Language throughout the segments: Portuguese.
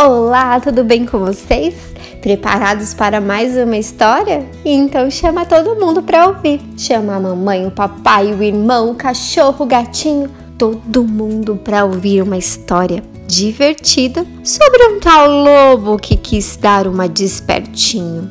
Olá, tudo bem com vocês? Preparados para mais uma história? Então chama todo mundo para ouvir. Chama a mamãe, o papai, o irmão, o cachorro, o gatinho, todo mundo para ouvir uma história divertida sobre um tal lobo que quis dar uma despertinho.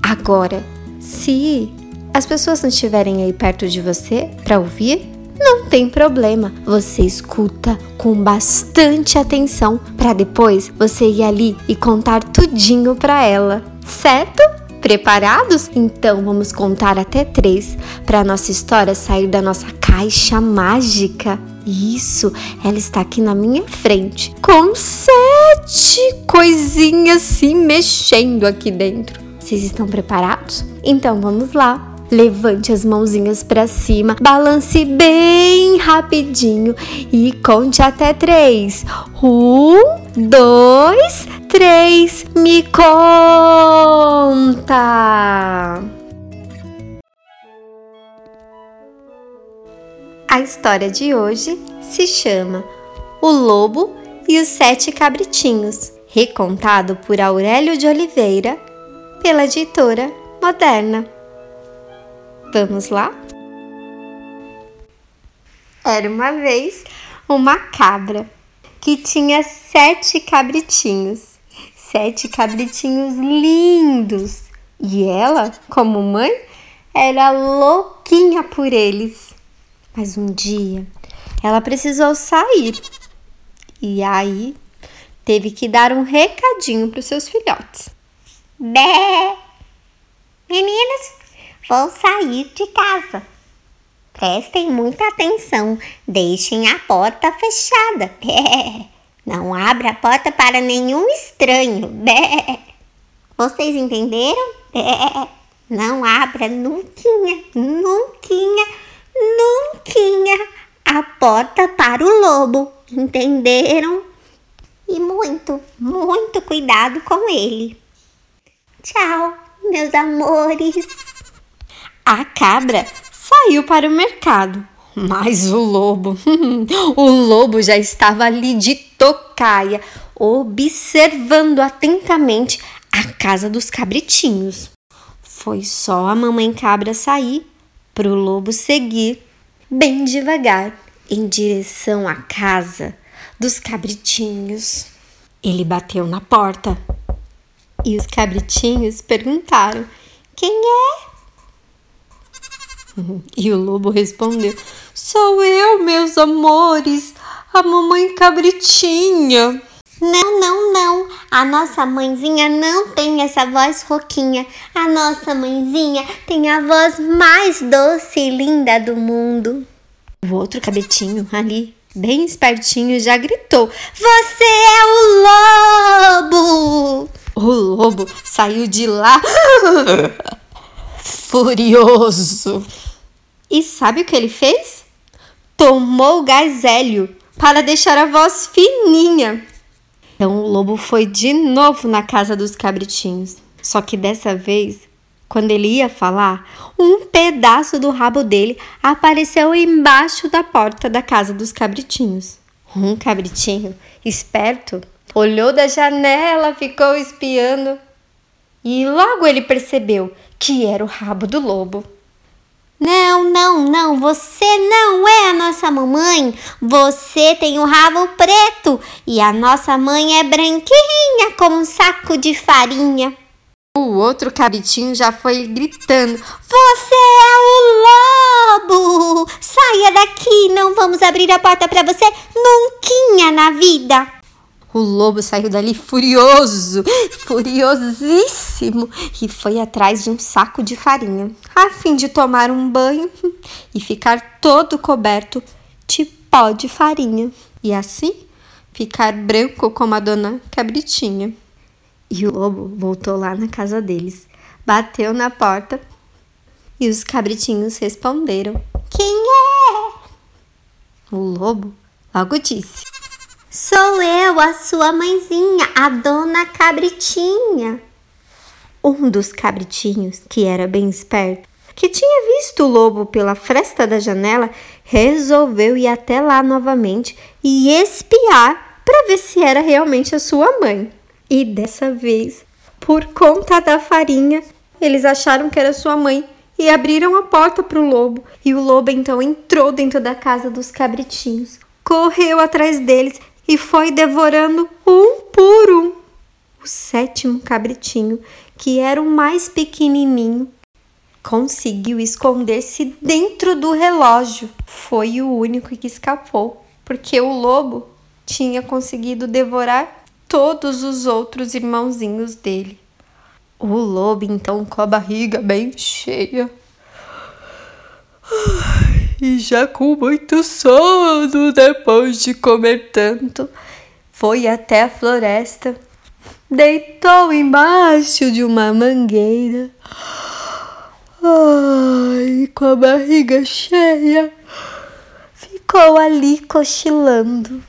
Agora, se as pessoas não estiverem aí perto de você para ouvir, não tem problema. Você escuta com bastante atenção para depois você ir ali e contar tudinho para ela, certo? Preparados? Então vamos contar até três para nossa história sair da nossa caixa mágica. Isso, ela está aqui na minha frente com sete coisinhas se mexendo aqui dentro. Vocês estão preparados? Então vamos lá. Levante as mãozinhas para cima, balance bem rapidinho e conte até três. Um, dois, três. Me conta! A história de hoje se chama O Lobo e os Sete Cabritinhos, recontado por Aurélio de Oliveira, pela editora Moderna. Vamos lá? Era uma vez uma cabra que tinha sete cabritinhos, sete cabritinhos lindos, e ela, como mãe, era louquinha por eles. Mas um dia ela precisou sair e aí teve que dar um recadinho para os seus filhotes. Bé! Meninas, Vou sair de casa. Prestem muita atenção, deixem a porta fechada. Não abra a porta para nenhum estranho. Vocês entenderam? Não abra nunca, nunca, nunca a porta para o lobo. Entenderam? E muito, muito cuidado com ele. Tchau, meus amores. A cabra saiu para o mercado, mas o lobo, o lobo já estava ali de tocaia, observando atentamente a casa dos cabritinhos. Foi só a mamãe cabra sair para o lobo seguir bem devagar em direção à casa dos cabritinhos. Ele bateu na porta e os cabritinhos perguntaram: Quem é? E o lobo respondeu: Sou eu, meus amores, a mamãe cabritinha. Não, não, não. A nossa mãezinha não tem essa voz rouquinha. A nossa mãezinha tem a voz mais doce e linda do mundo. O outro cabritinho ali, bem espertinho, já gritou: Você é o lobo! O lobo saiu de lá furioso. E sabe o que ele fez? Tomou gás hélio para deixar a voz fininha. Então o lobo foi de novo na casa dos cabritinhos. Só que dessa vez, quando ele ia falar, um pedaço do rabo dele apareceu embaixo da porta da casa dos cabritinhos. Um cabritinho esperto olhou da janela, ficou espiando e logo ele percebeu que era o rabo do lobo. Não, não, não, você não é a nossa mamãe. Você tem o rabo preto e a nossa mãe é branquinha como um saco de farinha. O outro cabritinho já foi gritando: Você é o lobo! Saia daqui, não vamos abrir a porta para você nunca na vida. O lobo saiu dali furioso, furiosíssimo, e foi atrás de um saco de farinha, a fim de tomar um banho e ficar todo coberto de pó de farinha, e assim ficar branco como a dona Cabritinha. E o lobo voltou lá na casa deles, bateu na porta e os cabritinhos responderam: Quem é? O lobo logo disse: Sou eu, a sua mãezinha, a dona Cabritinha. Um dos cabritinhos, que era bem esperto, que tinha visto o lobo pela fresta da janela, resolveu ir até lá novamente e espiar para ver se era realmente a sua mãe. E dessa vez, por conta da farinha, eles acharam que era sua mãe e abriram a porta para o lobo. E o lobo então entrou dentro da casa dos cabritinhos, correu atrás deles e foi devorando um por um. O sétimo cabritinho, que era o mais pequenininho, conseguiu esconder-se dentro do relógio. Foi o único que escapou, porque o lobo tinha conseguido devorar todos os outros irmãozinhos dele. O lobo, então, com a barriga bem cheia e já com muito sono depois de comer tanto, foi até a floresta, deitou embaixo de uma mangueira. Ai, com a barriga cheia, ficou ali cochilando.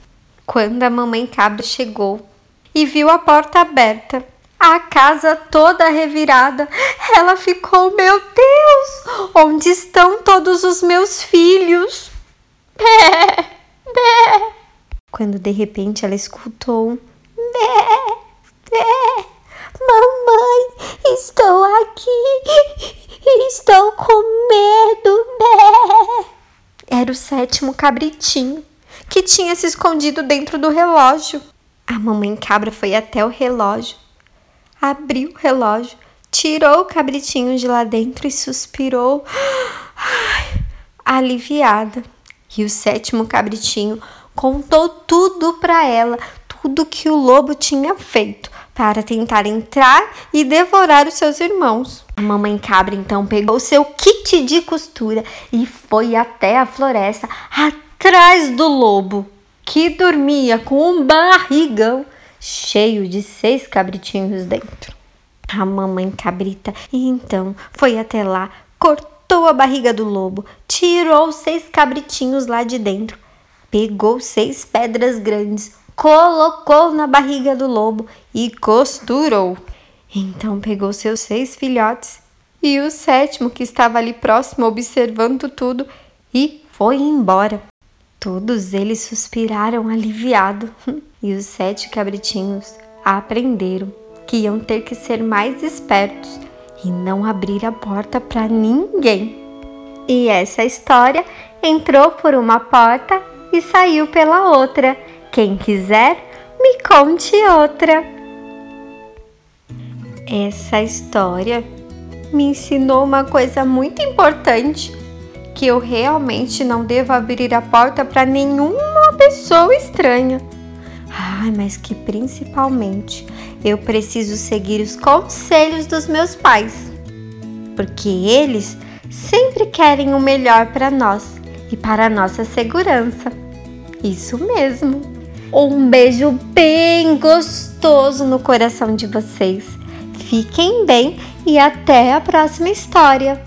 Quando a mamãe cabra chegou e viu a porta aberta, a casa toda revirada. Ela ficou, meu Deus, onde estão todos os meus filhos? Bé, bé. Quando de repente ela escutou bé, bé. Mamãe, estou aqui, estou com medo, bé. Era o sétimo cabritinho que tinha se escondido dentro do relógio. A mamãe cabra foi até o relógio abriu o relógio, tirou o cabritinho de lá dentro e suspirou, aliviada. E o sétimo cabritinho contou tudo para ela, tudo que o lobo tinha feito para tentar entrar e devorar os seus irmãos. A mamãe cabra então pegou seu kit de costura e foi até a floresta atrás do lobo, que dormia com um barrigão cheio de seis cabritinhos dentro. A mamãe cabrita então foi até lá, cortou a barriga do lobo, tirou seis cabritinhos lá de dentro, pegou seis pedras grandes, colocou na barriga do lobo e costurou. Então pegou seus seis filhotes e o sétimo que estava ali próximo observando tudo e foi embora. Todos eles suspiraram aliviado e os sete cabritinhos aprenderam que iam ter que ser mais espertos e não abrir a porta para ninguém. E essa história entrou por uma porta e saiu pela outra. Quem quiser, me conte outra. Essa história me ensinou uma coisa muito importante que eu realmente não devo abrir a porta para nenhuma pessoa estranha. Ai, mas que principalmente eu preciso seguir os conselhos dos meus pais, porque eles sempre querem o melhor para nós e para a nossa segurança. Isso mesmo. Um beijo bem gostoso no coração de vocês. Fiquem bem e até a próxima história.